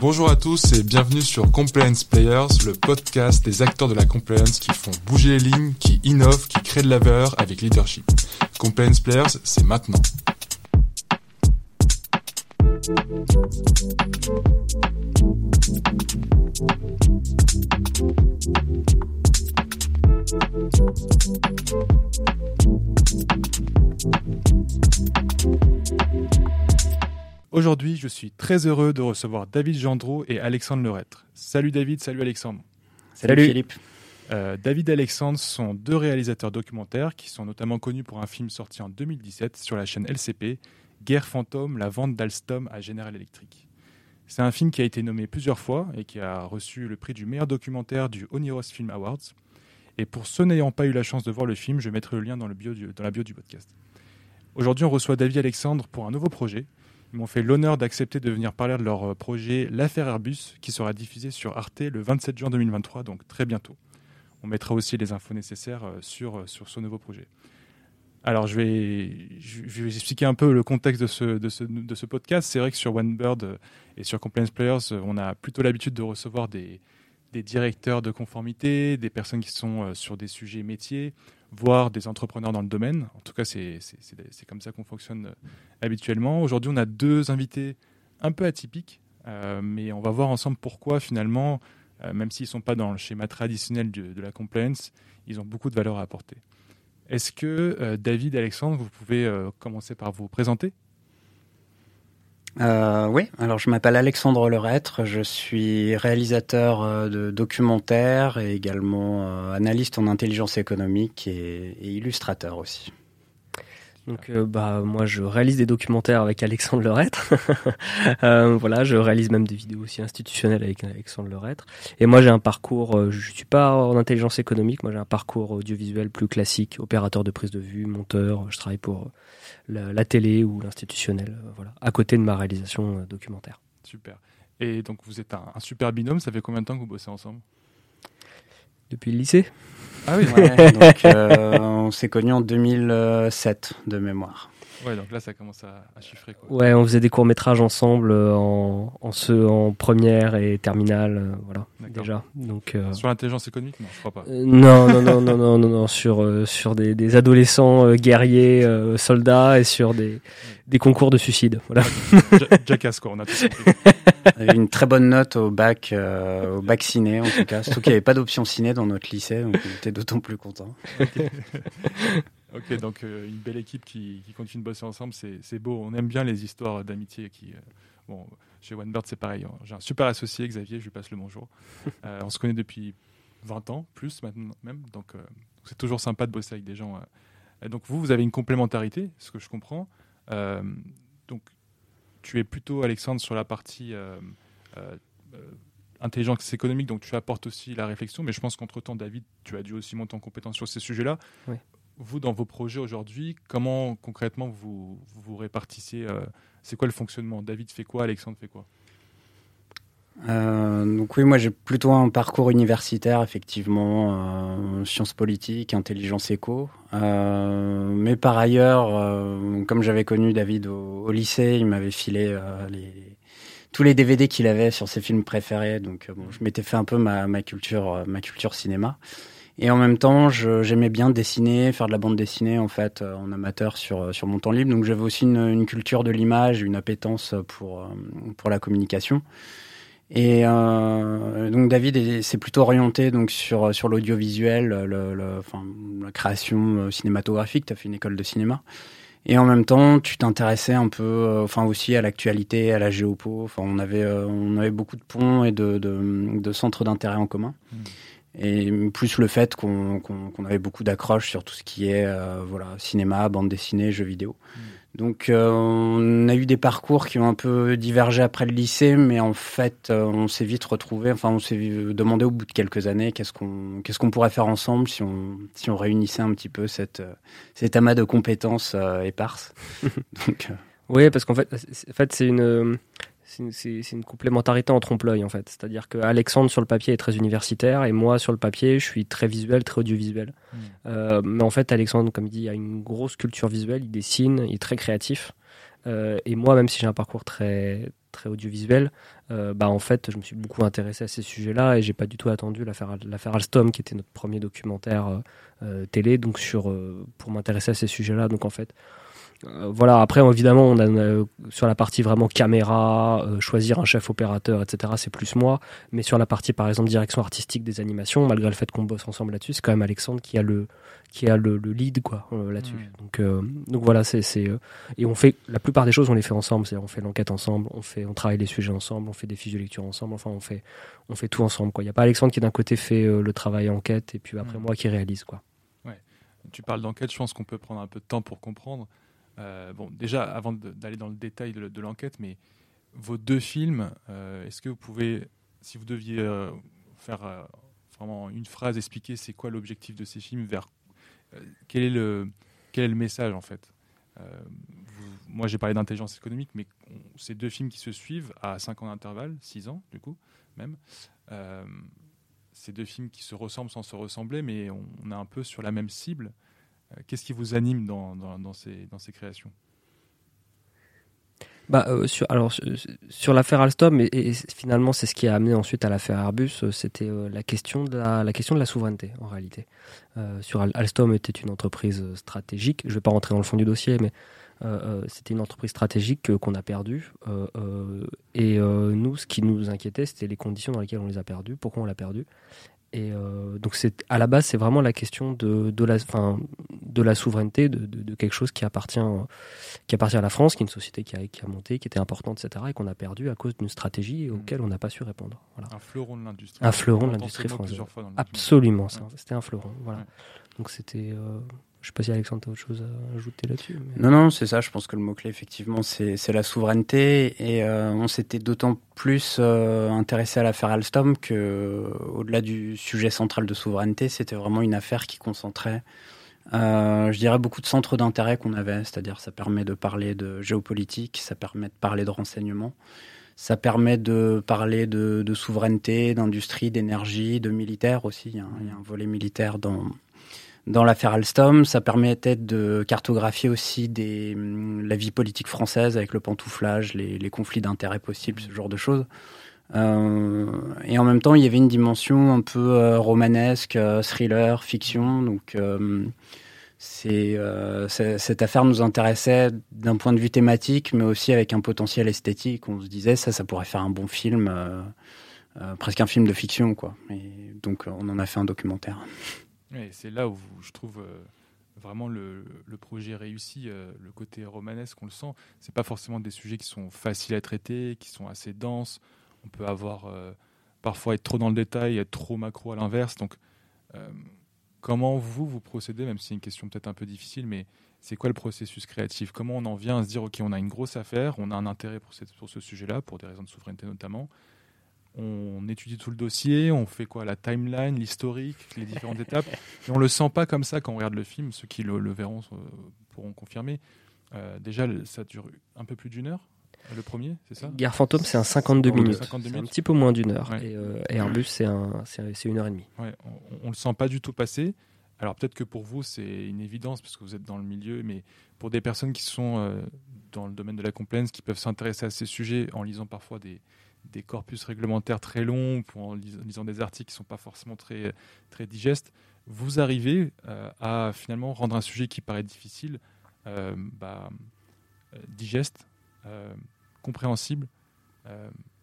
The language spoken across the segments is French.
Bonjour à tous et bienvenue sur Compliance Players, le podcast des acteurs de la compliance qui font bouger les lignes, qui innovent, qui créent de la valeur avec leadership. Compliance Players, c'est maintenant. Aujourd'hui, je suis très heureux de recevoir David Gendreau et Alexandre Lerettre. Salut David, salut Alexandre. Salut, Philippe. Euh, David et Alexandre sont deux réalisateurs documentaires qui sont notamment connus pour un film sorti en 2017 sur la chaîne LCP, Guerre fantôme, la vente d'Alstom à General Electric. C'est un film qui a été nommé plusieurs fois et qui a reçu le prix du meilleur documentaire du Oniros Film Awards. Et pour ceux n'ayant pas eu la chance de voir le film, je mettrai le lien dans, le bio dans la bio du podcast. Aujourd'hui, on reçoit David et Alexandre pour un nouveau projet ils m'ont fait l'honneur d'accepter de venir parler de leur euh, projet L'affaire Airbus, qui sera diffusé sur Arte le 27 juin 2023, donc très bientôt. On mettra aussi les infos nécessaires euh, sur, euh, sur ce nouveau projet. Alors, je vais, expliquer un peu le contexte de ce, de ce, de ce podcast. C'est vrai que sur OneBird et sur Compliance Players, on a plutôt l'habitude de recevoir des, des directeurs de conformité, des personnes qui sont sur des sujets métiers, voire des entrepreneurs dans le domaine. En tout cas, c'est comme ça qu'on fonctionne euh, habituellement. Aujourd'hui, on a deux invités un peu atypiques, euh, mais on va voir ensemble pourquoi finalement, euh, même s'ils ne sont pas dans le schéma traditionnel de, la compliance, ils ont beaucoup de valeur à apporter. Est-ce que David, Alexandre, vous pouvez commencer par vous présenter? Euh, oui, alors je m'appelle Alexandre Lerettre, je suis réalisateur euh, de documentaires et également euh, analyste en intelligence économique et, illustrateur aussi. Donc bah moi je réalise des documentaires avec Alexandre Lerettre. voilà, je réalise même des vidéos aussi institutionnelles avec Alexandre Lerettre. Et moi j'ai un parcours, je suis pas en intelligence économique, moi j'ai un parcours audiovisuel plus classique, opérateur de prise de vue, monteur. Je travaille pour la, télé ou l'institutionnel, euh, voilà, à côté de ma réalisation euh, documentaire. Super. Et donc vous êtes un, super binôme, ça fait combien de temps que vous bossez ensemble? Depuis le lycée? Ah oui, donc, euh, on s'est connus en 2007 de mémoire. Ouais, donc là, ça commence à, chiffrer. Quoi. Ouais, on faisait des courts-métrages ensemble euh, en, en, ce, en première et terminale, euh, voilà, déjà. Donc, euh, Sur l'intelligence économique, non, je crois pas. non, non, non, non, non, non, non, sur, sur des, des adolescents guerriers, soldats et sur des, des concours de suicide, voilà. Jackass, quoi, on a tout une très bonne note au bac, au bac ciné, en tout cas. Surtout qu'il n'y avait pas d'option ciné dans notre lycée, donc on était d'autant plus contents. Ok, donc euh, une belle équipe qui, continue de bosser ensemble, c'est beau. On aime bien les histoires d'amitié qui. Euh, bon, chez OneBird, c'est pareil. J'ai un super associé, Xavier, je lui passe le bonjour. Euh, on se connaît depuis 20 ans, plus maintenant même. Donc, c'est toujours sympa de bosser avec des gens. donc, vous, vous avez une complémentarité, ce que je comprends. donc, tu es plutôt, Alexandre, sur la partie intelligence économique, donc tu apportes aussi la réflexion, mais je pense qu'entre-temps, David, tu as dû aussi monter en compétence sur ces sujets-là. Oui vous, dans vos projets aujourd'hui, comment concrètement vous vous, répartissez euh, C'est quoi le fonctionnement? David fait quoi? Alexandre fait quoi? Euh, donc oui, moi j'ai plutôt un parcours universitaire, effectivement, euh, sciences politiques, intelligence éco. mais par ailleurs, comme j'avais connu David au, lycée, il m'avait filé tous les DVD qu'il avait sur ses films préférés. Donc bon, je m'étais fait un peu ma culture, ma culture cinéma. Et en même temps, j'aimais bien dessiner, faire de la bande dessinée en fait euh, en amateur sur euh, sur mon temps libre. Donc j'avais aussi une, une, culture de l'image, une appétence pour euh, pour la communication. Et euh, donc David s'est plutôt orienté donc sur sur l'audiovisuel, le, le, enfin, la création cinématographique. Tu as fait une école de cinéma. Et en même temps, tu t'intéressais un peu, enfin aussi à l'actualité, à la géopo. Enfin, on avait on avait beaucoup de ponts et de de, de centres d'intérêt en commun. Mmh et plus le fait qu'on avait beaucoup d'accroches sur tout ce qui est euh, voilà cinéma, bande dessinée, jeux vidéo. Mm. Donc euh, on a eu des parcours qui ont un peu divergé après le lycée, mais en fait euh, on s'est vite retrouvé. Enfin on s'est demandé au bout de quelques années qu'est-ce qu'on qu'est-ce qu'on pourrait faire ensemble si on si on réunissait un petit peu cette cet amas de compétences éparses. Donc oui, parce qu'en fait, en fait c'est une c'est une complémentarité en trompe-l'œil en fait. C'est-à-dire que Alexandre sur le papier est très universitaire et moi sur le papier je suis très visuel, très audiovisuel. Hmm. Euh, mais en fait Alexandre, comme il dit, a une grosse culture visuelle, il dessine, il est très créatif. et moi, même si j'ai un parcours très très audiovisuel, bah en fait, je me suis beaucoup intéressé à ces sujets-là et j'ai pas du tout attendu l'affaire Alstom, qui était notre premier documentaire télé, donc sur pour m'intéresser à ces sujets-là. Donc en fait, euh, voilà, après évidemment, on a, euh, sur la partie vraiment caméra, euh, choisir un chef opérateur, etc., c'est plus moi. Mais sur la partie, par exemple, direction artistique des animations, malgré le fait qu'on bosse ensemble là-dessus, c'est quand même Alexandre qui a le, qui a le, lead quoi là-dessus. Donc, donc voilà, c'est, et on fait la plupart des choses, on les fait ensemble. C'est-à-dire, on fait l'enquête ensemble, on fait, on travaille les sujets ensemble, on fait des fiches de lecture ensemble. Enfin, on fait, on fait tout ensemble. Quoi. Il n'y a pas Alexandre qui d'un côté fait le travail enquête et puis après moi qui réalise quoi. Ouais. Tu parles d'enquête, je pense qu'on peut prendre un peu de temps pour comprendre. Euh, bon, déjà, avant d'aller dans le détail de, l'enquête, mais vos deux films, euh, est-ce que vous pouvez, si vous deviez euh, faire vraiment une phrase, expliquer c'est quoi l'objectif de ces films, vers quel est le quel est le message en fait? Moi, j'ai parlé d'intelligence économique, mais ces deux films qui se suivent à 5 ans d'intervalle, 6 ans du coup, même. ces deux films qui se ressemblent sans se ressembler, mais on, on est un peu sur la même cible. Euh, qu'est-ce qui vous anime dans, ces, créations? Bah, euh, sur, alors sur l'affaire Alstom et, finalement c'est ce qui a amené ensuite à l'affaire Airbus, euh, c'était la question de la, la, question de la souveraineté en réalité. sur Alstom était une entreprise stratégique. Je ne vais pas rentrer dans le fond du dossier, mais c'était une entreprise stratégique qu'on a perdue. et nous, ce qui nous inquiétait, c'était les conditions dans lesquelles on les a perdues, pourquoi on l'a perdue. Et euh, donc c'est à la base c'est vraiment la question de, de la fin, de la souveraineté de, de, quelque chose qui appartient qui appartient à la France, qui est une société qui a, qui a monté, qui était importante, etc. et qu'on a perdu à cause d'une stratégie mmh. auquel on n'a pas su répondre. Voilà. Un fleuron de l'industrie. Un fleuron de l'industrie française. Absolument, c'était un fleuron. Voilà. Donc c'était euh, je ne sais pas si Alexandre a autre chose à ajouter là-dessus. Non, non, c'est ça. Je pense que le mot-clé, effectivement, c'est la souveraineté. Et euh, on s'était d'autant plus euh, intéressé à l'affaire Alstom que, euh, au-delà du sujet central de souveraineté, c'était vraiment une affaire qui concentrait, je dirais, beaucoup de centres d'intérêt qu'on avait. C'est-à-dire, ça permet de parler de géopolitique, ça permet de parler de renseignement. Ça permet de parler de, souveraineté, d'industrie, d'énergie, de militaire aussi. Il y a un volet militaire dans, dans l'affaire Alstom. Ça permettait de cartographier aussi hum, la vie politique française avec le pantouflage, les, conflits d'intérêts possibles, ce genre de choses. Euh, et en même temps, il y avait une dimension un peu euh, romanesque, euh, thriller, fiction. Donc, cette affaire nous intéressait d'un point de vue thématique, mais aussi avec un potentiel esthétique. On se disait ça, ça pourrait faire un bon film, presque un film de fiction, quoi. Et donc, on en a fait un documentaire c'est là où je trouve euh, vraiment le, projet réussi, euh, le côté romanesque, on le sent. C'est pas forcément des sujets qui sont faciles à traiter, qui sont assez denses. On peut avoir euh, parfois être trop dans le détail, être trop macro à l'inverse. Donc, comment vous vous procédez, même si c'est une question peut-être un peu difficile, mais c'est quoi le processus créatif? Comment on en vient à se dire ok, on a une grosse affaire, on a un intérêt pour, pour ce sujet-là, pour des raisons de souveraineté notamment on étudie tout le dossier, on fait quoi La timeline, l'historique, les différentes étapes. Et on le sent pas comme ça quand on regarde le film. Ceux qui le, verront euh, pourront confirmer. Euh, déjà, ça dure un peu plus d'une heure. Le premier, c'est ça? Guerre fantôme, c'est un 52 minutes. un petit peu moins d'une heure. Et, euh, Airbus, c'est un, une heure et demie. on, on, le sent pas du tout passer. Alors peut-être que pour vous, c'est une évidence parce que vous êtes dans le milieu, mais pour des personnes qui sont dans le domaine de la compliance, qui peuvent s'intéresser à ces sujets en lisant parfois des, des corpus réglementaires très longs, en lisant des articles qui ne sont pas forcément très, digestes, vous arrivez euh, à finalement rendre un sujet qui paraît difficile, euh, bah, euh, digeste, compréhensible,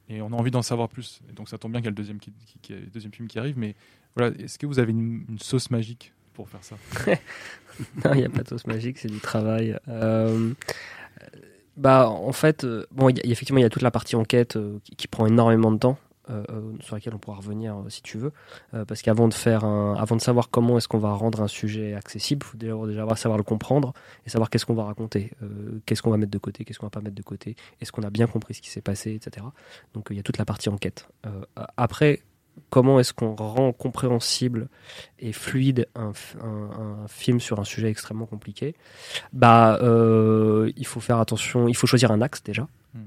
et on a envie d'en savoir plus. Et donc ça tombe bien qu'il y a le deuxième film qui arrive, mais voilà, est-ce que vous avez une, une sauce magique pour faire ça? Non, il n'y a pas de sauce magique, c'est du travail. Bah, en fait, euh, bon, y effectivement, il y a toute la partie enquête euh, qui, prend énormément de temps. Euh, sur laquelle on pourra revenir si tu veux, parce qu'avant de faire un, avant de savoir comment est-ce qu'on va rendre un sujet accessible, il faut déjà, déjà savoir le comprendre et savoir qu'est-ce qu'on va raconter, qu'est-ce qu'on va mettre de côté, qu'est-ce qu'on va pas mettre de côté, est-ce qu'on a bien compris ce qui s'est passé, etc. Donc il y a toute la partie enquête. après, comment est-ce qu'on rend compréhensible et fluide un, film sur un sujet extrêmement compliqué? Bah, euh, il faut faire attention, il faut choisir un axe déjà. Hmm.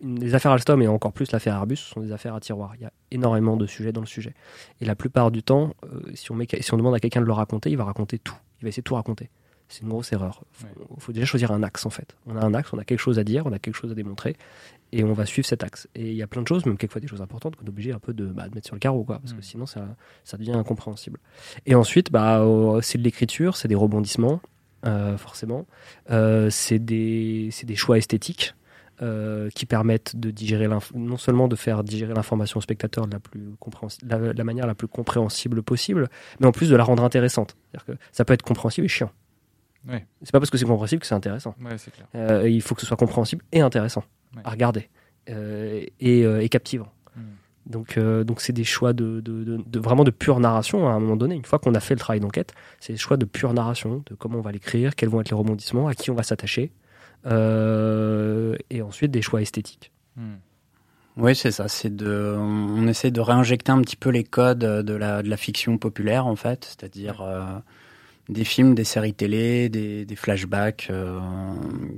les affaires Alstom et encore plus l'affaire Airbus sont des affaires à tiroir. Il y a énormément de sujets dans le sujet. Et la plupart du temps, euh, si, on met, si on demande à quelqu'un de le raconter, il va raconter tout. Il va essayer de tout raconter. C'est une grosse erreur. Il faut, déjà choisir un axe en fait. On a un axe, on a quelque chose à dire, on a quelque chose à démontrer, et on va suivre cet axe. Et il y a plein de choses, même quelquefois des choses importantes, qu'on est obligé un peu de, bah, mettre sur le carreau, quoi, parce que mm. sinon ça, ça devient incompréhensible. Et ensuite, bah, c'est de l'écriture, c'est des rebondissements, euh, forcément. Euh, c'est des, des, choix esthétiques. Euh, qui permettent de digérer non seulement de faire digérer l'information au spectateur de la, plus la, la, manière la plus compréhensible possible, mais en plus de la rendre intéressante. Que ça peut être compréhensible et chiant. Ouais. C'est pas parce que c'est compréhensible que c'est intéressant. Euh, il faut que ce soit compréhensible et intéressant à regarder euh, et, euh, et, captivant. Hmm. Donc, donc c'est des choix de, de, de, vraiment de pure narration à un moment donné. Une fois qu'on a fait le travail d'enquête, c'est des choix de pure narration, de comment on va l'écrire, quels vont être les rebondissements, à qui on va s'attacher, et ensuite des choix esthétiques. Hmm. Oui, c'est ça. C'est de, on essaie de réinjecter un petit peu les codes de la, de la fiction populaire, en fait, c'est-à-dire des films, des séries télé, des, flashbacks, euh,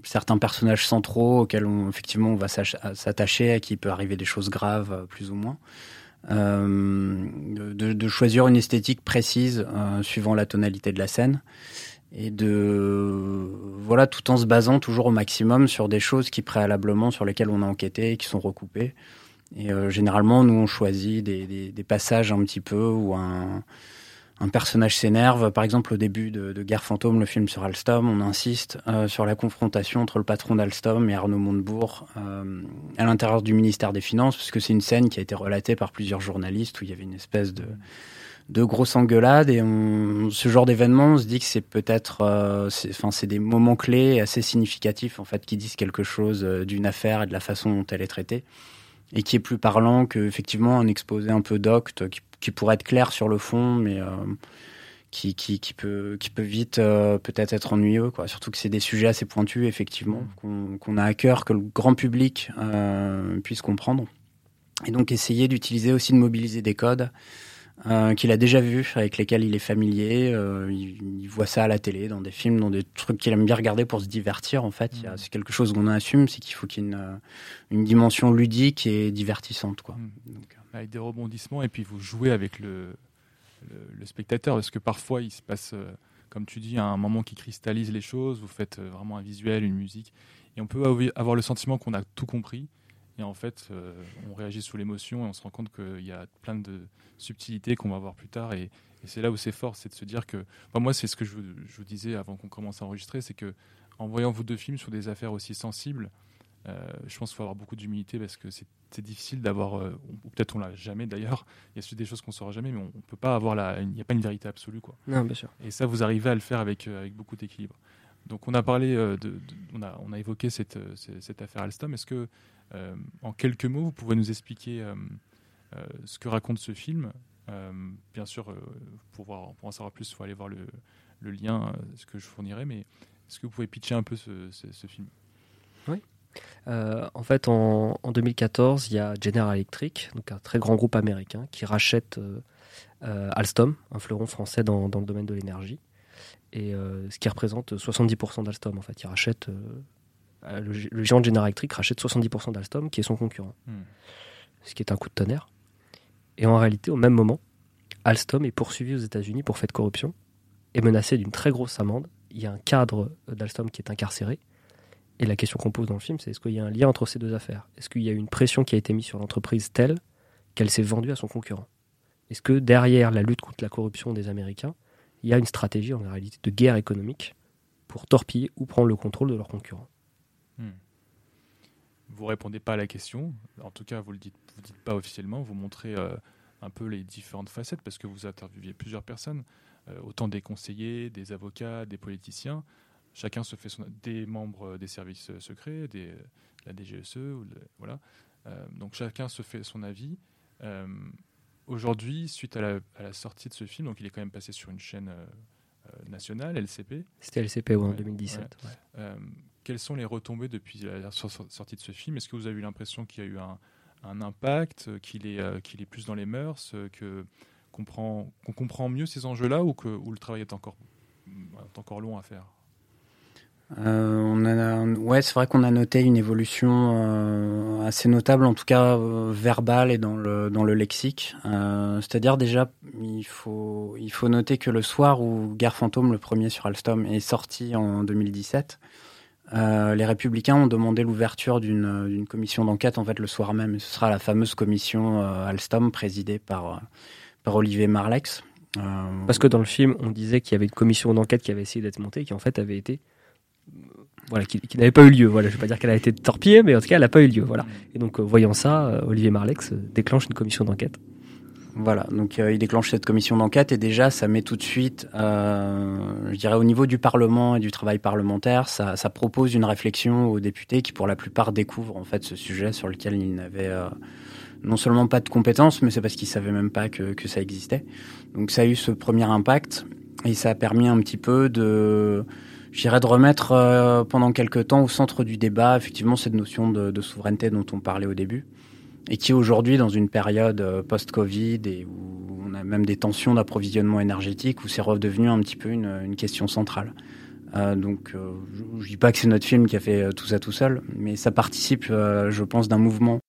certains personnages centraux auxquels on, effectivement on va s'attacher, à qui peut arriver des choses graves, euh, plus ou moins. Euh, de, choisir une esthétique précise suivant la tonalité de la scène et de voilà tout en se basant toujours au maximum sur des choses qui préalablement sur lesquelles on a enquêté et qui sont recoupées et généralement nous on choisit des, des, passages un petit peu ou un un personnage s'énerve. Par exemple, au début de, Guerre fantôme, le film sur Alstom, on insiste euh, sur la confrontation entre le patron d'Alstom et Arnaud Montebourg euh, à l'intérieur du ministère des Finances, puisque c'est une scène qui a été relatée par plusieurs journalistes où il y avait une espèce de, grosse engueulade. Et ce genre d'événement, on se dit que c'est peut-être, euh, enfin, c'est des moments clés assez significatifs en fait qui disent quelque chose d'une affaire et de la façon dont elle est traitée et qui est plus parlant que effectivement un exposé un peu docte qui qui pourrait être clair sur le fond, mais euh, qui, qui, qui, peut, qui peut vite euh, peut-être être ennuyeux. Quoi. Surtout que c'est des sujets assez pointus, effectivement, mm. qu'on a à cœur que le grand public euh, puisse comprendre. Et donc essayer d'utiliser aussi de mobiliser des codes qu'il a déjà vus, avec lesquels il est familier. il, voit ça à la télé, dans des films, dans des trucs qu'il aime bien regarder pour se divertir. En fait, mm. c'est quelque chose qu'on assume, c'est qu'il faut qu'il y ait une, une, dimension ludique et divertissante. Quoi. Mm. Donc, avec des rebondissements et puis vous jouez avec le, spectateur. Parce que parfois il se passe, euh, comme tu dis, un moment qui cristallise les choses, vous faites euh, vraiment un visuel, une musique. Et on peut avoir le sentiment qu'on a tout compris. Et en fait euh, on réagit sous l'émotion et on se rend compte qu'il y a plein de subtilités qu'on va voir plus tard. Et, c'est là où c'est fort, c'est de se dire que, moi c'est ce que je, je, vous disais avant qu'on commence à enregistrer, c'est que en voyant vos deux films sur des affaires aussi sensibles, je pense qu'il faut avoir beaucoup d'humilité parce que c'est c'est difficile d'avoir, euh, ou peut-être on l'a jamais d'ailleurs, il y a des choses qu'on saura jamais, mais on, ne peut pas avoir la, il n'y a pas une vérité absolue quoi. Non, bien sûr. Et ça, vous arrivez à le faire avec, euh, avec beaucoup d'équilibre. Donc on a parlé, euh, de, on, a, on a évoqué cette, cette affaire Alstom. Est-ce que, en quelques mots, vous pouvez nous expliquer ce que raconte ce film? Bien sûr, pour, voir, pour en savoir plus, il faut aller voir le, le lien, ce que je fournirai, mais est-ce que vous pouvez pitcher un peu ce, ce film? Oui. Euh, en fait, en, 2014, il y a General Electric, donc un très grand groupe américain, qui rachète euh, euh, Alstom, un fleuron français dans, le domaine de l'énergie, et ce qui représente 70% d'Alstom. En fait, il rachète le, géant de General Electric rachète 70% d'Alstom, qui est son concurrent, hmm. ce qui est un coup de tonnerre. Et en réalité, au même moment, Alstom est poursuivi aux États-Unis pour fait de corruption et menacé d'une très grosse amende. Il y a un cadre d'Alstom qui est incarcéré et la question qu'on pose dans le film, c'est est-ce qu'il y a un lien entre ces deux affaires? Est-ce qu'il y a une pression qui a été mise sur l'entreprise telle qu'elle s'est vendue à son concurrent? Est-ce que derrière la lutte contre la corruption des Américains, il y a une stratégie en réalité de guerre économique pour torpiller ou prendre le contrôle de leurs concurrents? Hmm. Vous répondez pas à la question, en tout cas vous le dites, pas officiellement, vous montrez euh, un peu les différentes facettes parce que vous interviewez plusieurs personnes, euh, autant des conseillers, des avocats, des politiciens. Chacun se fait son, des membres des services secrets, des, la DGSE, ou voilà. Euh, donc chacun se fait son avis. Euh, aujourd'hui, suite à la, sortie de ce film, donc il est quand même passé sur une chaîne euh, nationale, LCP. C'était LCP en 2017. quelles sont les retombées depuis la sortie de ce film? Est-ce que vous avez eu l'impression qu'il y a eu un, impact, qu'il est, qu'il est plus dans les mœurs, que qu'on comprend mieux ces enjeux-là ou que le travail est encore, est encore long à faire? Euh, ouais, c'est vrai qu'on a noté une évolution euh, assez notable, en tout cas euh, verbale et dans le dans le lexique. C'est-à-dire déjà, il faut il faut noter que le soir où Guerre fantôme, le premier sur Alstom, est sorti en 2017, les Républicains ont demandé l'ouverture d'une commission d'enquête en fait le soir même. Ce sera la fameuse commission Alstom présidée par par Olivier Marlex. Parce que dans le film, on disait qu'il y avait une commission d'enquête qui avait essayé d'être montée, qui en fait avait été voilà, qui, n'avait pas eu lieu. Voilà, je vais pas dire qu'elle a été torpillée, mais en tout cas, elle n'a pas eu lieu. Voilà. Et donc, euh, voyant ça, euh, Olivier Marlex euh, déclenche une commission d'enquête. Voilà, donc il déclenche cette commission d'enquête et déjà ça met tout de suite, je dirais au niveau du Parlement et du travail parlementaire, ça, propose une réflexion aux députés qui pour la plupart découvrent en fait ce sujet sur lequel ils n'avaient non seulement pas de compétences, mais c'est parce qu'ils savaient même pas que ça existait. Donc ça a eu ce premier impact et ça a permis un petit peu de j'irais de remettre euh, pendant quelques temps au centre du débat effectivement cette notion de, de, souveraineté dont on parlait au début et qui aujourd'hui dans une période euh, post-Covid et où on a même des tensions d'approvisionnement énergétique où c'est redevenu un petit peu une, une question centrale. Euh, donc euh, je, je dis pas que c'est notre film qui a fait tout ça tout seul, mais ça participe, je pense, d'un mouvement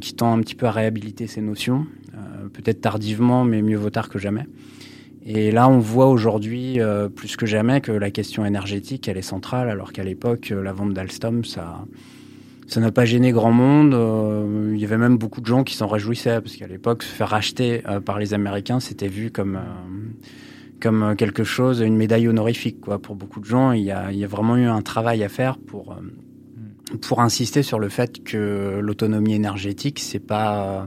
qui tend un petit peu à réhabiliter ces notions, peut-être tardivement, mais mieux vaut tard que jamais. Et là, on voit aujourd'hui euh, plus que jamais que la question énergétique, elle est centrale, alors qu'à l'époque, euh, la vente d'Alstom, ça, ça n'a pas gêné grand monde. Euh, il y avait même beaucoup de gens qui s'en réjouissaient, parce qu'à l'époque, se faire racheter par les Américains, c'était vu comme comme quelque chose, une médaille honorifique, quoi. Pour beaucoup de gens, il y a, il y a vraiment eu un travail à faire pour pour insister sur le fait que l'autonomie énergétique, c'est pas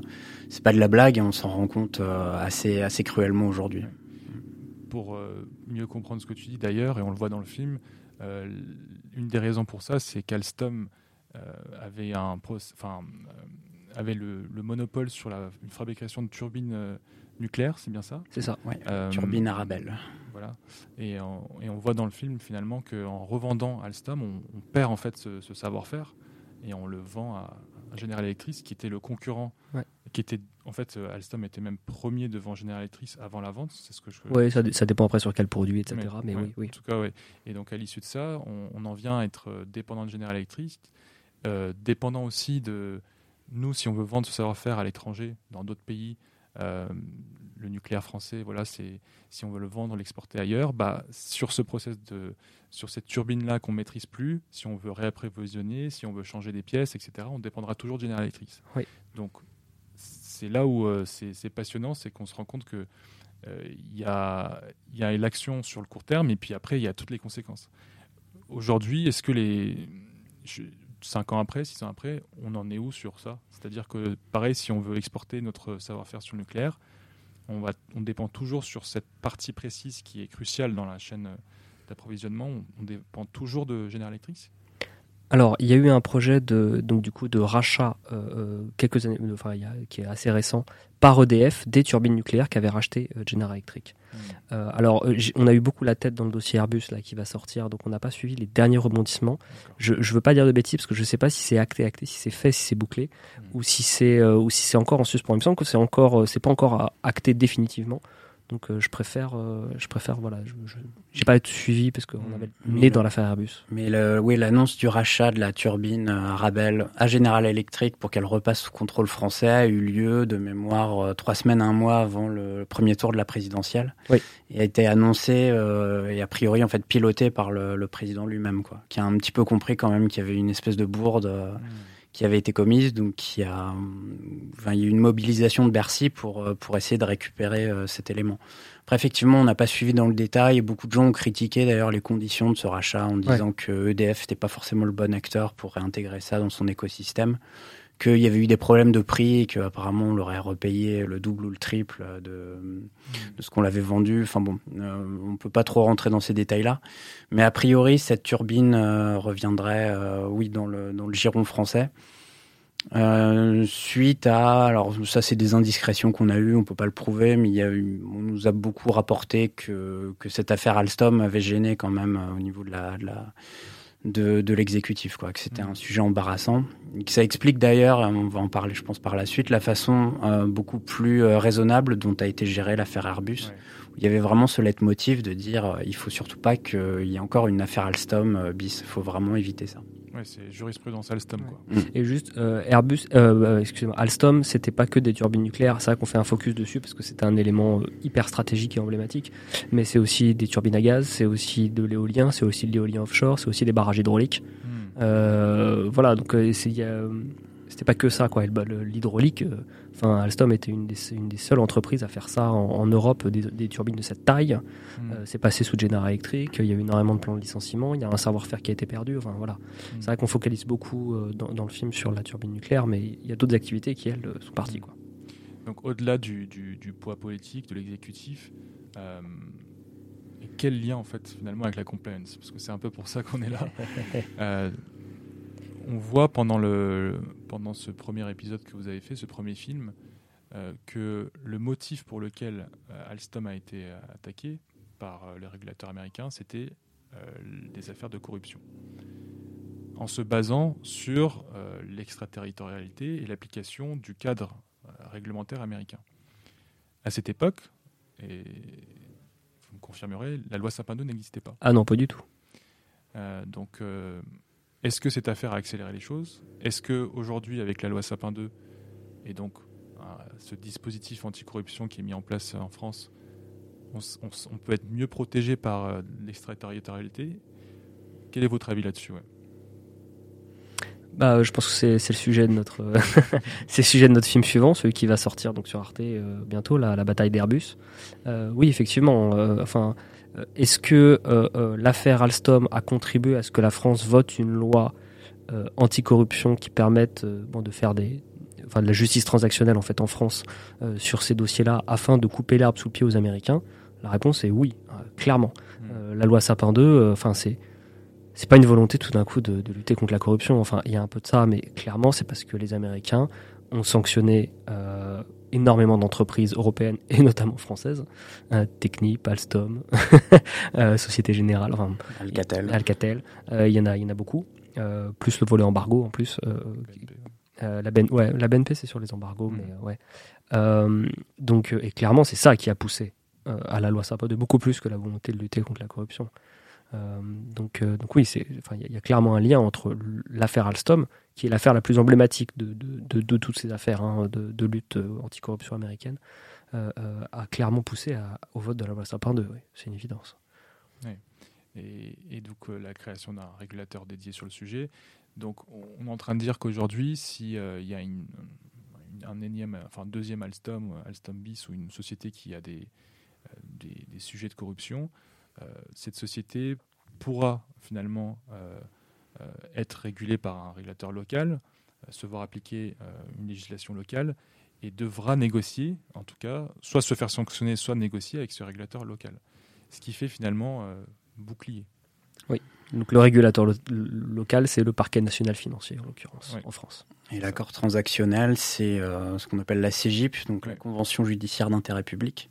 c'est pas de la blague, et on s'en rend compte assez assez cruellement aujourd'hui pour euh, mieux comprendre ce que tu dis d'ailleurs, et on le voit dans le film, euh, une des raisons pour ça, c'est qu'Alstom euh, avait, un, enfin, avait le, monopole sur la fabrication de turbines nucléaires, c'est bien ça? C'est ça, ouais. turbines Arabelle. Voilà. Et, et, on voit dans le film finalement qu'en revendant Alstom, on, perd en fait ce, savoir-faire et on le vend à, General Electric, qui était le concurrent qui était en fait euh, Alstom était même premier devant General Electric avant la vente c'est ce que je oui ça, ça, dépend après sur quel produit etc mais, oui, oui, en tout cas oui et donc à l'issue de ça on, en vient à être euh, dépendant de General Electric euh, dépendant aussi de nous si on veut vendre ce savoir-faire à l'étranger dans d'autres pays le nucléaire français voilà c'est si on veut le vendre l'exporter ailleurs bah sur ce process de sur cette turbine là qu'on maîtrise plus si on veut réapprévisionner si on veut changer des pièces etc on dépendra toujours de General Electric. Oui. donc c'est là où euh, c'est passionnant, c'est qu'on se rend compte que euh, il y a, a l'action sur le court terme et puis après il y a toutes les conséquences. Aujourd'hui, est-ce que les cinq ans après, six ans après, on en est où sur ça? C'est-à-dire que pareil, si on veut exporter notre savoir-faire sur le nucléaire, on, va, on dépend toujours sur cette partie précise qui est cruciale dans la chaîne d'approvisionnement. On, dépend toujours de General Electric alors, il y a eu un projet de donc du coup de rachat euh, euh quelques années, enfin, il y a, qui est assez récent, par EDF des turbines nucléaires qu'avait racheté euh, General Electric. Hmm. Euh, alors, euh, on a eu beaucoup la tête dans le dossier Airbus là qui va sortir, donc on n'a pas suivi les derniers rebondissements. Je ne veux pas dire de bêtises parce que je ne sais pas si c'est acté, acté, si c'est fait, si c'est bouclé, hmm. ou si c'est ou si c'est encore en suspens. Il me semble que c'est encore, c'est pas encore acté définitivement. Donc euh, je préfère, euh, je préfère voilà, j'ai pas été suivi parce qu'on avait né dans l'affaire Airbus. Mais le, oui, l'annonce du rachat de la turbine euh, Arabelle à General Electric pour qu'elle repasse sous contrôle français a eu lieu de mémoire trois semaines, un mois avant le premier tour de la présidentielle. Oui. Et a été annoncé et a priori en fait piloté par le, le, président lui-même, quoi, qui a un petit peu compris quand même qu'il y avait une espèce de bourde. Mmh qui avait été commise. Donc, il y a, enfin, il y a eu une mobilisation de Bercy pour, euh, pour essayer de récupérer euh, cet élément. Après, effectivement, on n'a pas suivi dans le détail. Beaucoup de gens ont critiqué d'ailleurs les conditions de ce rachat en disant que EDF n'était pas forcément le bon acteur pour réintégrer ça dans son écosystème qu'il y avait eu des problèmes de prix et qu'apparemment on l'aurait repayé le double ou le triple de, ce qu'on l'avait vendu. Enfin bon, euh, on peut pas trop rentrer dans ces détails-là. Mais a priori, cette turbine euh, reviendrait, euh, oui, dans le, dans le giron français. suite à, alors ça c'est des indiscrétions qu'on a eues, on peut pas le prouver, mais il y a eu, on nous a beaucoup rapporté que, que cette affaire Alstom avait gêné quand même au niveau de la, de la de, de l'exécutif, quoi, que c'était un sujet embarrassant. Ça explique d'ailleurs, on va en parler, je pense, par la suite, la façon beaucoup plus raisonnable dont a été gérée l'affaire Airbus. Il y avait vraiment ce leitmotiv de dire il faut surtout pas qu'il y ait encore une affaire Alstom bis. Il faut vraiment éviter ça. Ouais, c'est jurisprudence Alstom. Quoi. Et juste, euh, Airbus, euh, euh, excusez-moi, Alstom, c'était pas que des turbines nucléaires. C'est vrai qu'on fait un focus dessus parce que c'était un élément hyper stratégique et emblématique. Mais c'est aussi des turbines à gaz, c'est aussi de l'éolien, c'est aussi de l'éolien offshore, c'est aussi des barrages hydrauliques. Mm. voilà, donc c'était pas que ça, quoi. L'hydraulique, Enfin, Alstom était une des, une des, seules entreprises à faire ça en, Europe, des, turbines de cette taille. Hmm. Euh, c'est passé sous General Electric, il y a eu énormément de plans de licenciement, il y a un savoir-faire qui a été perdu. Enfin, voilà. Hmm. C'est vrai qu'on focalise beaucoup euh, dans, le film sur la turbine nucléaire, mais il y a d'autres activités qui, elles, sont parties. Quoi. Donc, au-delà du, du, poids politique, de l'exécutif, euh, quel lien, en fait, finalement, avec la compliance? Parce que c'est un peu pour ça qu'on est là. on voit pendant, le, pendant ce premier épisode que vous avez fait, ce premier film, euh, que le motif pour lequel euh, Alstom a été euh, attaqué par les régulateurs américains, c'était des affaires de corruption. En se basant sur l'extraterritorialité et l'application du cadre réglementaire américain. À cette époque, et vous me confirmerez, la loi Sapin 2 n'existait pas. Ah non, pas du tout. donc est-ce que cette affaire a accéléré les choses? Est-ce que aujourd'hui, avec la loi Sapin 2 et donc euh, ce dispositif anticorruption qui est mis en place en France, on, peut être mieux protégé par euh, l'extraterritorialité? Quel est votre avis là-dessus bah, je pense que c'est, le sujet de notre c'est le sujet de notre film suivant, celui qui va sortir donc sur Arte euh, bientôt, la, bataille d'Airbus. oui, effectivement. enfin, est-ce que euh, euh, l'affaire Alstom a contribué à ce que la France vote une loi anticorruption qui permette bon, de faire des, enfin, de la justice transactionnelle en fait en France sur ces dossiers-là afin de couper l'herbe sous le pied aux Américains? La réponse est oui, clairement. Mmh. la loi Sapin 2, enfin c'est c'est pas une volonté tout d'un coup de, de, lutter contre la corruption. Enfin, il y a un peu de ça, mais clairement c'est parce que les Américains ont sanctionné euh, énormément d'entreprises européennes et notamment françaises, euh, Technip, Alstom, euh, Société Générale, enfin, Alcatel. Alcatel, euh, il y en a, il y en a beaucoup. Euh, plus le volet embargo en plus. la, ben, ouais, la BNP c'est sur les embargos, mm. mais ouais. donc et clairement c'est ça qui a poussé à la loi SAPA de beaucoup plus que la volonté de lutter contre la corruption. Euh, donc, euh, donc oui, il y, a clairement un lien entre l'affaire Alstom, qui est l'affaire la plus emblématique de, de, toutes ces affaires hein, de, lutte euh, anticorruption américaine, a clairement poussé au vote de la loi Sapin 2. Oui, c'est une évidence. Et, et, donc la création d'un régulateur dédié sur le sujet. Donc on est en train de dire qu'aujourd'hui, s'il y a un énième, enfin deuxième Alstom, Alstom bis ou une société qui a des, des, sujets de corruption, cette société pourra finalement euh, euh, être régulée par un régulateur local, se voir appliquer une législation locale et devra négocier, en tout cas, soit se faire sanctionner, soit négocier avec ce régulateur local. Ce qui fait finalement bouclier. Oui, donc le régulateur local, c'est le parquet national financier, en l'occurrence, en France. Et l'accord transactionnel, c'est ce qu'on appelle la CGIP, donc la Convention judiciaire d'intérêt public,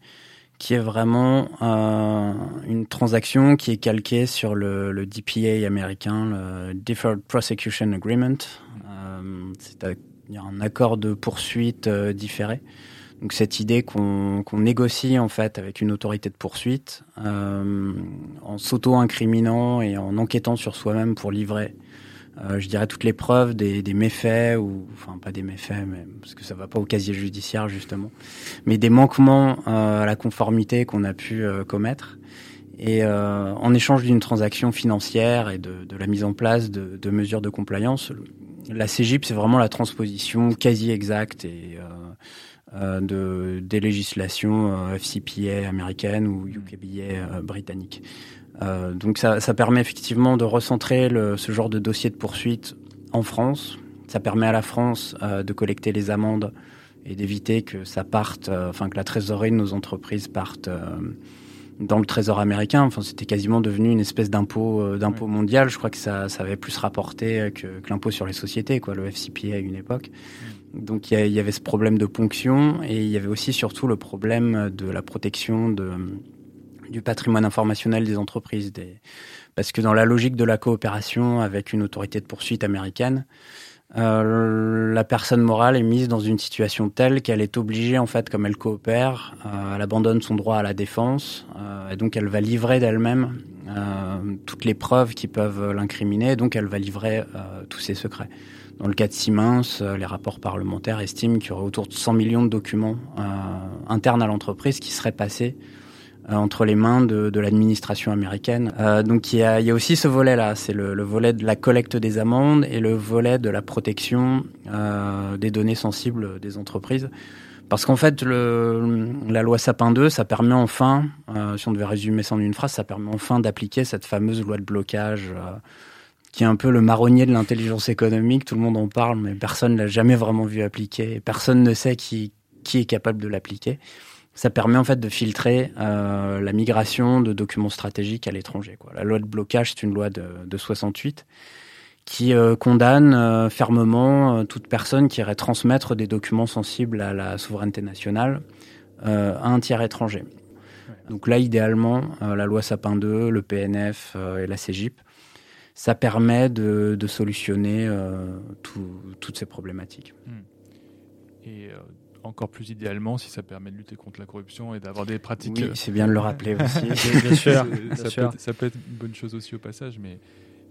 qui est vraiment euh, une transaction qui est calquée sur le, DPA américain, le Deferred Prosecution Agreement. Euh, c'est un accord de poursuite euh, différé. Donc cette idée qu'on négocie en fait avec une autorité de poursuite euh, en s'auto-incriminant et en enquêtant sur soi-même pour livrer euh, je dirais toutes les preuves des, des, méfaits ou enfin pas des méfaits mais parce que ça va pas au casier judiciaire justement mais des manquements euh, à la conformité qu'on a pu euh, commettre. Et euh, en échange d'une transaction financière et de, de, la mise en place de, de mesures de compliance la CGIP c'est vraiment la transposition quasi exacte et de des législations FCPA américaines ou UKBA britanniques euh, donc ça, ça, permet effectivement de recentrer le, ce genre de dossier de poursuite en France. Ça permet à la France euh, de collecter les amendes et d'éviter que ça parte, euh, enfin que la trésorerie de nos entreprises parte euh, dans le trésor américain. Enfin, c'était quasiment devenu une espèce d'impôt euh, d'impôt mondial. Je crois que ça, ça avait plus rapporté que, que l'impôt sur les sociétés, quoi, le FCPA à une époque. Donc il y, y, avait ce problème de ponction et il y avait aussi surtout le problème de la protection de du patrimoine informationnel des entreprises. Parce que dans la logique de la coopération avec une autorité de poursuite américaine, euh, la personne morale est mise dans une situation telle qu'elle est obligée, en fait, comme elle coopère, euh, elle abandonne son droit à la défense, euh, et donc elle va livrer d'elle-même toutes les preuves qui peuvent l'incriminer, et donc elle va livrer tous ses secrets. Dans le cas de Siemens, les rapports parlementaires estiment qu'il y aurait autour de 100 millions de documents internes à l'entreprise qui seraient passés entre les mains de, de l'administration américaine. Euh, donc il y, a, y, a, aussi ce volet-là, c'est le, le, volet de la collecte des amendes et le volet de la protection euh, des données sensibles des entreprises. Parce qu'en fait, le, la loi Sapin 2, ça permet enfin, euh, si on devait résumer ça en une phrase, ça permet enfin d'appliquer cette fameuse loi de blocage euh, qui est un peu le marronnier de l'intelligence économique. Tout le monde en parle, mais personne l'a jamais vraiment vu appliquer. Personne ne sait qui, qui est capable de l'appliquer ça permet en fait de filtrer euh, la migration de documents stratégiques à l'étranger. La loi de blocage, c'est une loi de, de 68 qui euh, condamne euh, fermement euh, toute personne qui irait transmettre des documents sensibles à la souveraineté nationale euh, à un tiers étranger. Donc là, idéalement, euh, la loi Sapin 2, le PNF et la CGIP, ça permet de, de solutionner tout, toutes ces problématiques. Hmm. Et encore plus idéalement si ça permet de lutter contre la corruption et d'avoir des pratiques. Oui, c'est bien de le rappeler aussi. bien sûr. Bien ça, sûr. Peut, ça, Peut, être une bonne chose aussi au passage, mais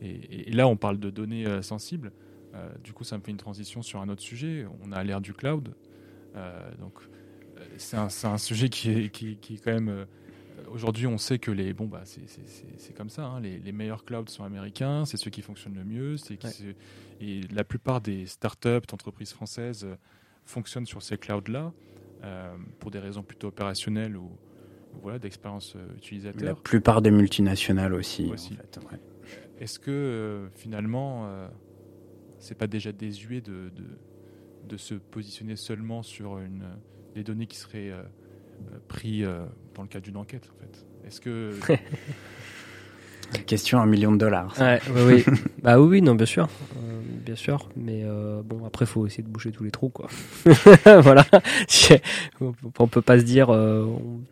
et, et là on parle de données euh, sensibles. Euh, du coup, ça me fait une transition sur un autre sujet. On a l'ère du cloud, euh, donc c'est un, un, sujet qui est, qui, qui est quand même. Euh, Aujourd'hui, on sait que les bon bah c'est comme ça. Hein, les, les, meilleurs clouds sont américains, c'est ceux qui fonctionnent le mieux. C'est ouais. et la plupart des startups, d'entreprises françaises fonctionnent sur ces clouds-là euh, pour des raisons plutôt opérationnelles ou voilà, d'expérience euh, utilisateur. La plupart des multinationales aussi. aussi. En fait, ouais. Est-ce que euh, finalement, c'est pas déjà désuet de, de, de, se positionner seulement sur une, des données qui seraient prises dans le cadre d'une enquête en fait? Est-ce que Question un million de dollars. Ouais, oui, oui. bah oui, oui, non, bien sûr, euh, bien sûr. Mais euh, bon, après, faut essayer de boucher tous les trous, quoi. voilà. on peut pas se dire euh,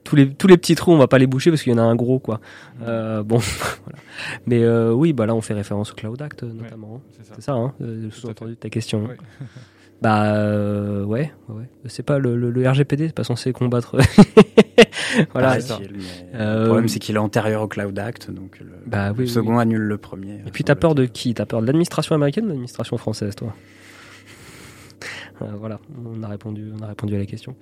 tous les tous les petits trous, on va pas les boucher parce qu'il y en a un gros, quoi. Euh, bon, voilà. Mais euh, oui, bah là, on fait référence au Cloud Act notamment. Ouais, c'est ça, ça hein, sous-entendu de ta question. Ouais. Bah euh, ouais, ouais. C'est pas le, le, le, RGPD, c'est pas censé combattre. voilà. Euh, le problème c'est qu'il est antérieur au Cloud Act, donc le, bah, oui, le second oui. annule le premier. Et puis t'as peur de qui? T'as peur de l'administration américaine ou de l'administration française, toi? euh, Voilà, on a répondu, on a répondu à la question.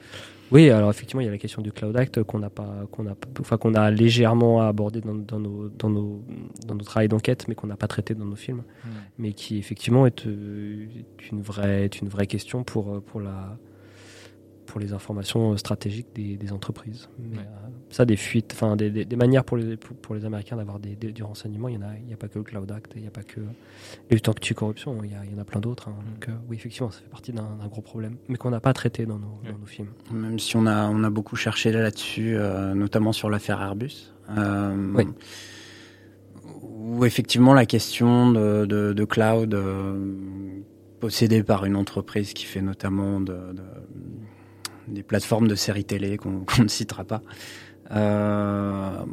Oui, alors effectivement, il y a la question du Cloud Act qu'on n'a pas, qu'on a, enfin qu'on a légèrement abordé dans, dans, nos, dans nos, dans nos travails d'enquête, mais qu'on n'a pas traité dans nos films, mmh. mais qui effectivement est, est, une vraie, est une vraie question pour pour la pour les informations stratégiques des, des entreprises. Mais, ouais. euh, ça, des fuites, enfin des, des, des, manières pour les, pour, pour les Américains d'avoir des, du renseignement, il y en a, il n'y a pas que le Cloud Act, il n'y a pas que les luttes anti-corruption, il, il, y en a plein d'autres. Hein. Donc euh, oui, effectivement, ça fait partie d'un gros problème, mais qu'on n'a pas traité dans nos, ouais. dans nos, films. Même si on a, on a beaucoup cherché là-dessus, euh, notamment sur l'affaire Airbus. Euh, oui. Où effectivement la question de, de, de cloud possédée par une entreprise qui fait notamment de, de des plateformes de séries télé qu'on qu ne citera pas, euh,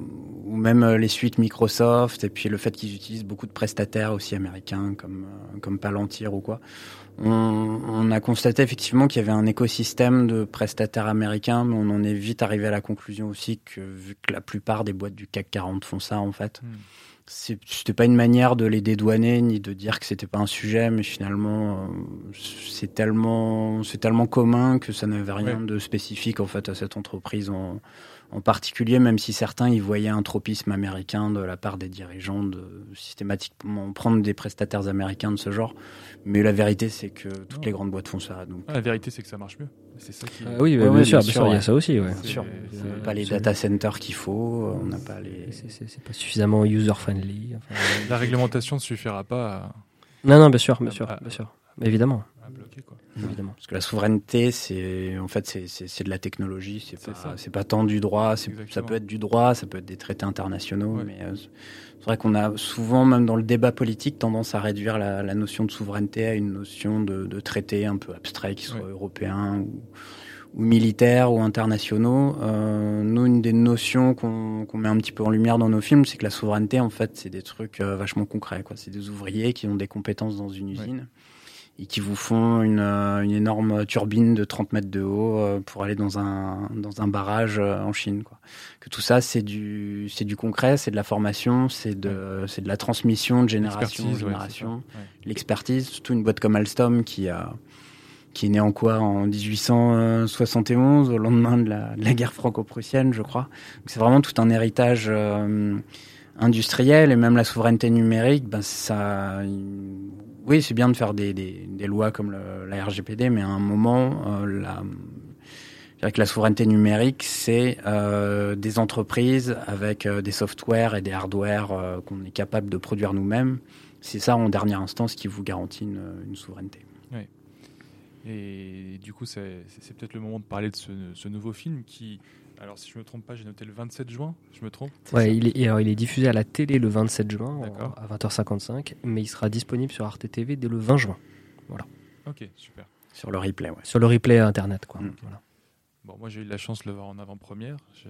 ou même les suites Microsoft, et puis le fait qu'ils utilisent beaucoup de prestataires aussi américains comme, comme Palantir ou quoi. On, a constaté effectivement qu'il y avait un écosystème de prestataires américains, mais on en est vite arrivé à la conclusion aussi que vu que la plupart des boîtes du CAC 40 font ça en fait, mm c'était pas une manière de les dédouaner ni de dire que c'était pas un sujet mais finalement euh, c'est tellement c'est tellement commun que ça n'avait rien ouais. de spécifique en fait à cette entreprise en, en particulier même si certains y voyaient un tropisme américain de la part des dirigeants de systématiquement prendre des prestataires américains de ce genre. Mais la vérité c'est que toutes non. les grandes boîtes font ça donc. Ah, la vérité c'est que ça marche mieux. C'est ça qui euh, oui ouais, bien, sûr, bien sûr il y a ça aussi ouais. sûr. on n'a pas les data centers qu'il faut on n'a pas les c'est pas suffisamment user friendly enfin, la réglementation ne suffira pas à... non non bien sûr bien sûr bien sûr. Évidemment à bloquer quoi évidemment parce que la souveraineté c'est en fait c'est de la technologie c'est pas c'est pas tant du droit ça peut être du droit ça peut être des traités internationaux ouais. mais euh, c'est vrai qu'on a souvent même dans le débat politique tendance à réduire la, la notion de souveraineté à une notion de, de traité un peu abstrait qui soit ouais. européen ou, ou militaires ou internationaux. nous, une des notions qu'on met un petit peu en lumière dans nos films, c'est que la souveraineté, en fait, c'est des trucs vachement concrets. C'est des ouvriers qui ont des compétences dans une usine et qui vous font une, euh, une, énorme turbine de 30 mètres de haut euh, pour aller dans un, dans un barrage euh, en Chine. Quoi. Que tout ça, c'est du, c'est du concret, c'est de la formation, c'est de, c'est de la transmission de génération en génération. L'expertise, surtout une boîte comme Alstom qui a qui est née en quoi En 1871, au lendemain de la, de la guerre franco-prussienne, je crois. C'est vraiment tout un héritage industriel et même la souveraineté numérique. Ben ça, oui, c'est bien de faire des, des, lois comme la RGPD, mais à un moment, euh, la, que la souveraineté numérique, c'est euh, des entreprises avec euh, des softwares et des hardwares euh, qu'on est capable de produire nous-mêmes. C'est ça, en dernière instance, qui vous garantit une, souveraineté. Oui. Et du coup, c'est peut-être le moment de parler de ce nouveau film qui, alors, si je ne me trompe pas, j'ai noté le 27 juin. Je me trompe Ouais, il est, alors, il est diffusé à la télé le 27 juin à 20h55, mais il sera disponible sur Arte TV dès le 20 juin. Voilà. Ok, super. Sur le replay, ouais. Sur le replay internet, quoi. Mm. Voilà. Bon, moi j'ai eu la chance de le voir en avant-première. Je,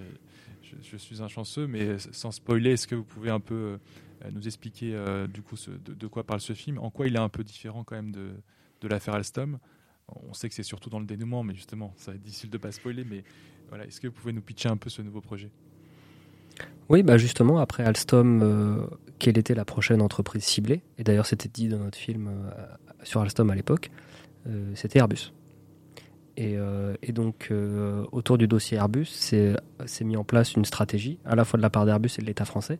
je, suis un chanceux, mais sans spoiler, est-ce que vous pouvez un peu euh, nous expliquer euh, du coup ce, de, quoi parle ce film? En quoi il est un peu différent quand même de, de l'affaire Alstom? On sait que c'est surtout dans le dénouement, mais justement, ça va être difficile de pas spoiler. Mais voilà, Est-ce que vous pouvez nous pitcher un peu ce nouveau projet? Oui, bah justement, après Alstom, euh, quelle était la prochaine entreprise ciblée? Et d'ailleurs, c'était dit dans notre film euh, sur Alstom à l'époque, euh, c'était Airbus. Et, et donc, autour du dossier Airbus, c'est mis en place une stratégie, à la fois de la part d'Airbus et de l'État français,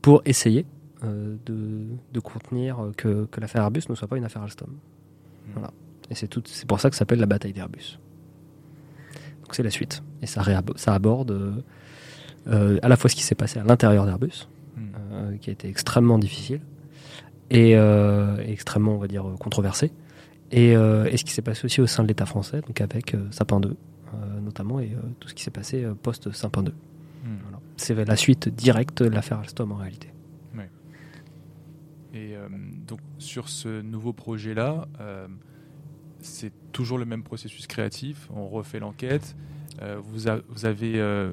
pour essayer de, de, contenir que, que l'affaire Airbus ne soit pas une affaire Alstom. Mmh. Voilà. Et c'est pour ça que ça s'appelle la bataille d'Airbus c'est la suite. Et ça, ça aborde euh, euh, à la fois ce qui s'est passé à l'intérieur d'Airbus, hmm. euh, qui a été extrêmement difficile, et extrêmement, on va dire, controversé, et, ce qui s'est passé aussi au sein de l'État français, donc avec Sapin 2, notamment, et tout ce qui s'est passé post-Sapin 2. Hmm. C'est la suite directe de l'affaire Alstom en réalité. Et donc sur ce nouveau projet-là, c'est toujours le même processus créatif. On refait l'enquête. Euh, vous, avez euh,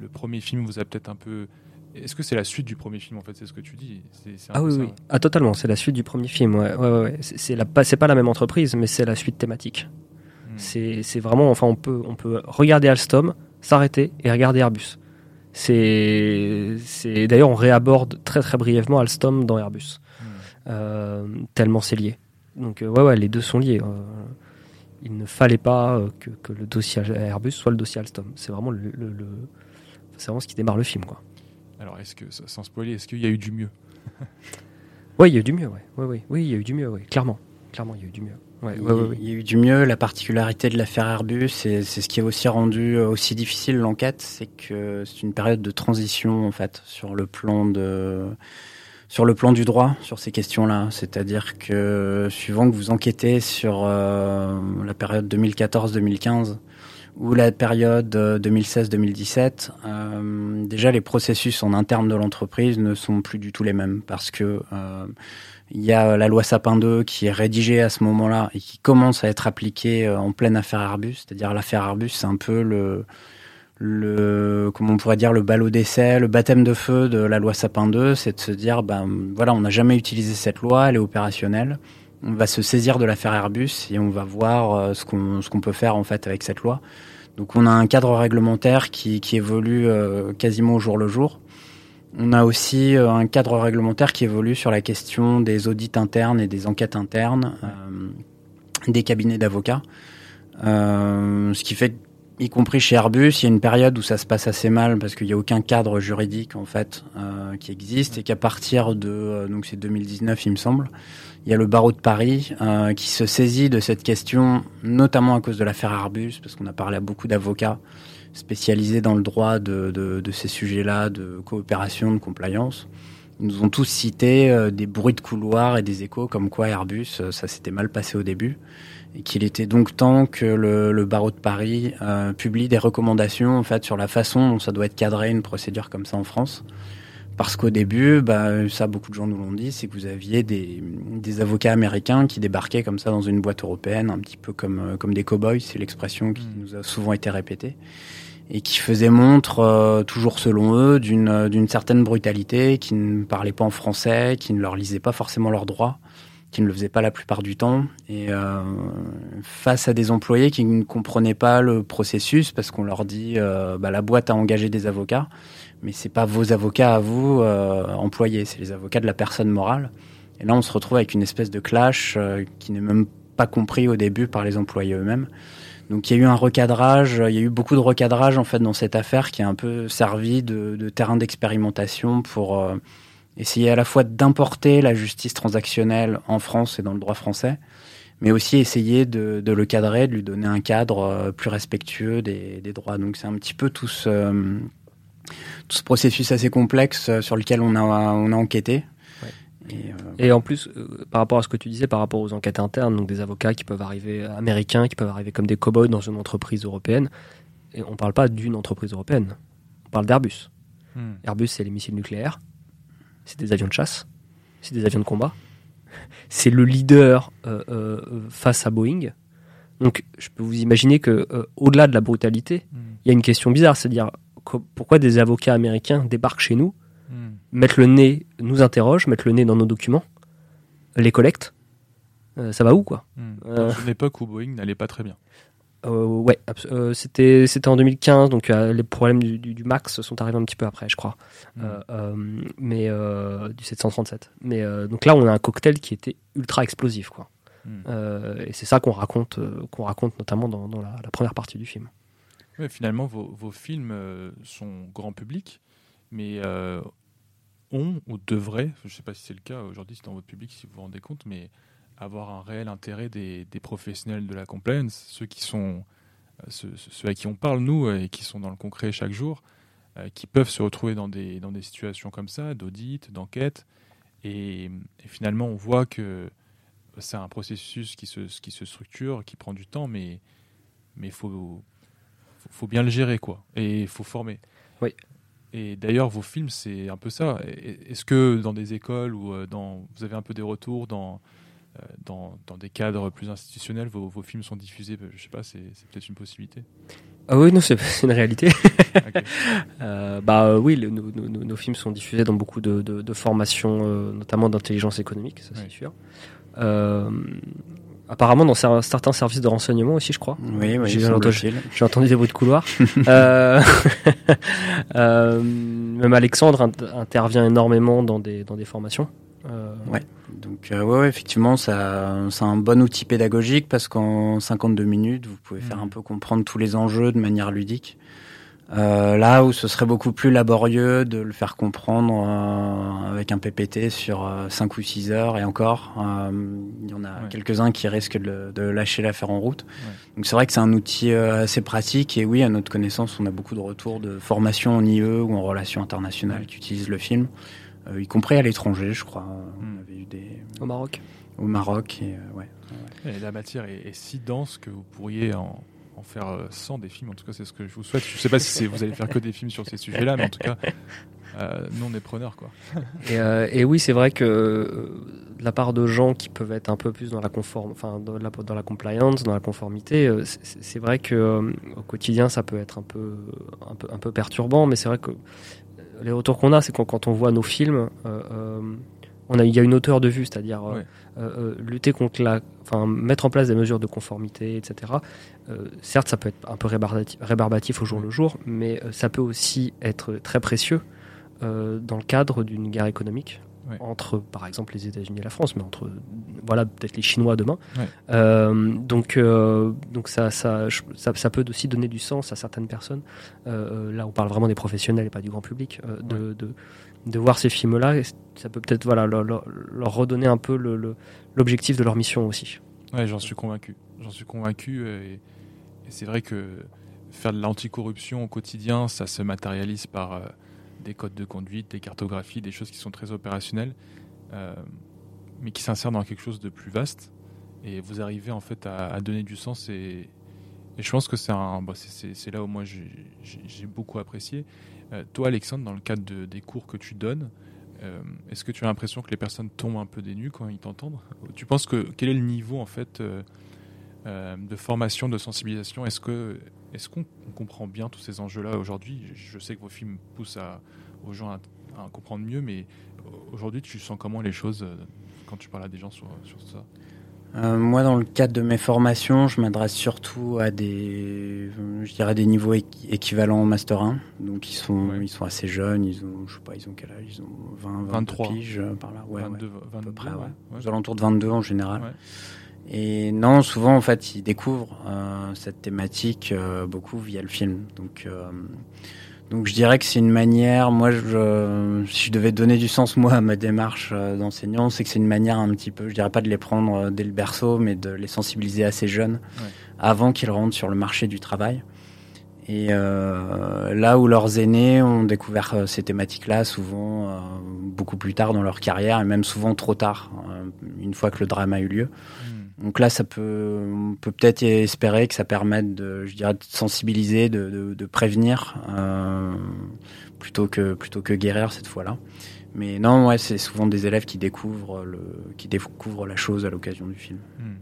le premier film vous a peut-être un peu. Est-ce que c'est la suite du premier film en fait? C'est ce que tu dis. ah oui, oui. Ah totalement. C'est la suite du premier film. Ouais, ouais, ouais. C'est pas, pas la même entreprise, mais c'est la suite thématique. Hmm. C'est vraiment. Enfin, on peut on peut regarder Alstom, s'arrêter et regarder Airbus. C'est d'ailleurs on réaborde très très brièvement Alstom dans Airbus. Hmm. Euh, tellement c'est lié. Donc euh, ouais, ouais, les deux sont liés. Euh. il ne fallait pas euh, que, le dossier Airbus soit le dossier Alstom. C'est vraiment le, c'est vraiment ce qui démarre le film, quoi. Alors, est-ce que, sans spoiler, est-ce qu'il y a eu du mieux? Oui, il y a eu du mieux, ouais. Ouais, ouais. Oui, il y a eu du mieux, ouais. clairement. Clairement, il y a eu du mieux. Ouais, il, il, y a eu du mieux. La particularité de l'affaire Airbus, c'est ce qui a aussi rendu aussi difficile l'enquête, c'est que c'est une période de transition, en fait, sur le plan de sur le plan du droit sur ces questions-là. C'est-à-dire que suivant que vous enquêtez sur euh, la période 2014-2015 ou la période 2016-2017, euh, déjà les processus en interne de l'entreprise ne sont plus du tout les mêmes parce que euh, il y a la loi Sapin 2 qui est rédigée à ce moment-là et qui commence à être appliquée en pleine affaire Airbus. C'est-à-dire l'affaire Airbus, c'est un peu le le comment on pourrait dire le ballot d'essai, le baptême de feu de la loi Sapin 2, c'est de se dire ben voilà, on n'a jamais utilisé cette loi, elle est opérationnelle. On va se saisir de l'affaire Airbus et on va voir euh, ce qu'on ce qu'on peut faire en fait avec cette loi. Donc on a un cadre réglementaire qui, qui évolue euh, quasiment au jour le jour. On a aussi euh, un cadre réglementaire qui évolue sur la question des audits internes et des enquêtes internes des cabinets d'avocats. ce qui fait y compris chez Airbus, il y a une période où ça se passe assez mal parce qu'il n'y a aucun cadre juridique en fait euh, qui existe et qu'à partir de euh, donc c'est 2019 il me semble, il y a le barreau de Paris euh, qui se saisit de cette question, notamment à cause de l'affaire Airbus parce qu'on a parlé à beaucoup d'avocats spécialisés dans le droit de, de, de ces sujets-là de coopération, de compliance. Ils nous ont tous cité des bruits de couloir et des échos comme quoi Airbus ça s'était mal passé au début et qu'il était donc temps que le, barreau de Paris euh, publie des recommandations en fait sur la façon dont ça doit être cadré une procédure comme ça en France Parce qu'au début, bah, ça, beaucoup de gens nous l'ont dit, c'est que vous aviez des, des, avocats américains qui débarquaient comme ça dans une boîte européenne, un petit peu comme, euh, comme des cow-boys, c'est l'expression qui mm. nous a souvent été répétée, et qui faisaient montre, euh, toujours selon eux, d'une, d'une certaine brutalité, qui ne parlaient pas en français, qui ne leur lisaient pas forcément leurs droits, qui ne le faisaient pas la plupart du temps, et euh, face à des employés qui ne comprenaient pas le processus, parce qu'on leur dit, euh, bah, la boîte a engagé des avocats, mais c'est pas vos avocats à vous euh, employés, c'est les avocats de la personne morale. Et là, on se retrouve avec une espèce de clash euh, qui n'est même pas compris au début par les employés eux-mêmes. Donc il y a eu un recadrage, il y a eu beaucoup de recadrage en fait dans cette affaire qui a un peu servi de, terrain d'expérimentation pour essayer à la fois d'importer la justice transactionnelle en France et dans le droit français, mais aussi essayer de, de le cadrer, de lui donner un cadre euh, plus respectueux des, des droits. Donc c'est un petit peu tout ce, tout ce processus assez complexe euh, sur lequel on a, on a enquêté. Et, euh, et, en plus, euh, par rapport à ce que tu disais, par rapport aux enquêtes internes, donc des avocats qui peuvent arriver américains, qui peuvent arriver comme des cow-boys dans une entreprise européenne, et on ne parle pas d'une entreprise européenne, on parle d'Airbus. Hmm. Airbus, c'est les missiles nucléaires, c'est des avions de chasse, c'est des avions de combat, c'est le leader euh, euh, face à Boeing. Donc, je peux vous imaginer que, euh, au-delà de la brutalité, hmm. il y a une question bizarre, c'est-à-dire pourquoi des avocats américains débarquent chez nous, hmm. mettent le nez, nous interrogent, mettent le nez dans nos documents, les collectent. Euh, ça va où, quoi? Euh, Dans une époque où Boeing n'allait pas très bien. Euh, ouais, euh, c'était c'était en 2015, donc euh, les problèmes du, du, du, Max sont arrivés un petit peu après, je crois, mm. mais du 737. Mais donc là, on a un cocktail qui était ultra explosif, quoi. Mm. et c'est ça qu'on raconte, qu'on raconte notamment dans, dans la, la, première partie du film. Finalement, vos, vos films sont grand public, mais ont ou devraient, je ne sais pas si c'est le cas aujourd'hui, c'est dans votre public si vous vous rendez compte, mais avoir un réel intérêt des, des, professionnels de la compliance, ceux qui sont euh, ceux, ceux, à qui on parle nous et qui sont dans le concret chaque jour, euh, qui peuvent se retrouver dans des, dans des situations comme ça, d'audit, d'enquête, et, et, finalement on voit que c'est un processus qui se, qui se structure, qui prend du temps, mais mais faut, faut, bien le gérer quoi, et il faut former. Oui. Et d'ailleurs, vos films, c'est un peu ça. Est-ce que dans des écoles ou euh, dans, vous avez un peu des retours dans, euh, dans, dans, des cadres plus institutionnels, vos, vos films sont diffusés Je sais pas, c'est peut-être une possibilité. Ah oui, non, c'est une réalité. okay. euh, bah oui, le, nos, nos, nos, films sont diffusés dans beaucoup de, de, de formations, euh, notamment d'intelligence économique, ça c'est oui. sûr. Euh, apparemment dans certains services de renseignement aussi, je crois. Oui, oui j'ai entendu, entendu, des bruits de couloir. euh, euh, même Alexandre intervient énormément dans des, dans des formations. Euh... Ouais. Donc euh, ouais, ouais, effectivement, ça, c'est un bon outil pédagogique parce qu'en 52 minutes, vous pouvez faire un peu comprendre tous les enjeux de manière ludique. Euh, là où ce serait beaucoup plus laborieux de le faire comprendre euh, avec un PPT sur euh, 5 ou 6 heures et encore, euh, il y en a ouais. quelques-uns qui risquent de, de lâcher l'affaire en route. Ouais. Donc c'est vrai que c'est un outil assez pratique et oui, à notre connaissance, on a beaucoup de retours de formation en IE ou en relations internationales ouais. qui utilisent le film, y compris à l'étranger, je crois. Mm. On avait eu des... Au Maroc Au Maroc, et ouais. Et la matière est, est si dense que vous pourriez en en faire 100 des films. En tout cas, c'est ce que je vous souhaite. Je ne sais pas si vous allez faire que des films sur ces sujets-là, mais en tout cas, euh, nous, on est preneurs. Quoi. Et, euh, et oui, c'est vrai que euh, de la part de gens qui peuvent être un peu plus dans la, conform... enfin, dans la, dans la compliance, dans la conformité, euh, c'est vrai que euh, au quotidien, ça peut être un peu, un peu, un peu perturbant, mais c'est vrai que les retours qu'on a, c'est quand, quand on voit nos films, on a, il y a une hauteur de vue, c'est-à-dire euh, euh, lutter contre la, enfin mettre en place des mesures de conformité, etc. Euh, certes, ça peut être un peu rébarbatif, rébarbatif au jour le jour, mais euh, ça peut aussi être très précieux euh, dans le cadre d'une guerre économique ouais. entre, par exemple, les États-Unis et la France, mais entre, voilà, peut-être les Chinois demain. Ouais. donc, donc ça, ça, ça, ça, peut aussi donner du sens à certaines personnes. là, on parle vraiment des professionnels et pas du grand public. de, de de voir ces films-là, ça peut peut-être voilà, leur, redonner un peu l'objectif de leur mission aussi. Ouais, j'en suis convaincu. J'en suis convaincu. Et, et c'est vrai que faire de l'anticorruption au quotidien, ça se matérialise par euh, des codes de conduite, des cartographies, des choses qui sont très opérationnelles, euh, mais qui s'insèrent dans quelque chose de plus vaste. Et vous arrivez en fait à, donner du sens et, je pense que c'est bah, là où moi j'ai beaucoup apprécié. Euh, toi, Alexandre, dans le cadre de, des cours que tu donnes, euh, est-ce que tu as l'impression que les personnes tombent un peu des nues quand ils t'entendent? Tu penses que quel est le niveau en fait euh, de formation, de sensibilisation Est-ce que est-ce qu'on comprend bien tous ces enjeux-là aujourd'hui? Je sais que vos films poussent à, aux gens à, comprendre mieux, mais aujourd'hui, tu sens comment les choses quand tu parles à des gens sur, sur ça? Euh, moi, dans le cadre de mes formations, je m'adresse surtout à des, je dirais des niveaux équivalents au master 1. Donc ils sont, ils sont assez jeunes. Ils ont, je sais pas, ils ont quel âge? Ils ont 20, 23 piges euh, par là. Ouais, 22, 22, à peu près, ouais. Aux alentours de 22 en général. Et non, souvent en fait, ils découvrent euh, cette thématique euh, beaucoup via le film. Donc euh, donc je dirais que c'est une manière, moi je, si je devais donner du sens moi à ma démarche euh, d'enseignant, c'est que c'est une manière un petit peu, je dirais pas de les prendre euh, dès le berceau, mais de les sensibiliser assez jeunes avant qu'ils rentrent sur le marché du travail. Et euh, là où leurs aînés ont découvert ces thématiques-là, souvent euh, beaucoup plus tard dans leur carrière, et même souvent trop tard, une fois que le drame a eu lieu. Donc là, ça peut, on peut peut-être espérer que ça permette de, je dirais, sensibiliser, de, prévenir, euh, plutôt que plutôt que guérir cette fois-là. Mais non, ouais, c'est souvent des élèves qui découvrent le, qui découvrent la chose à l'occasion du film. Hmm.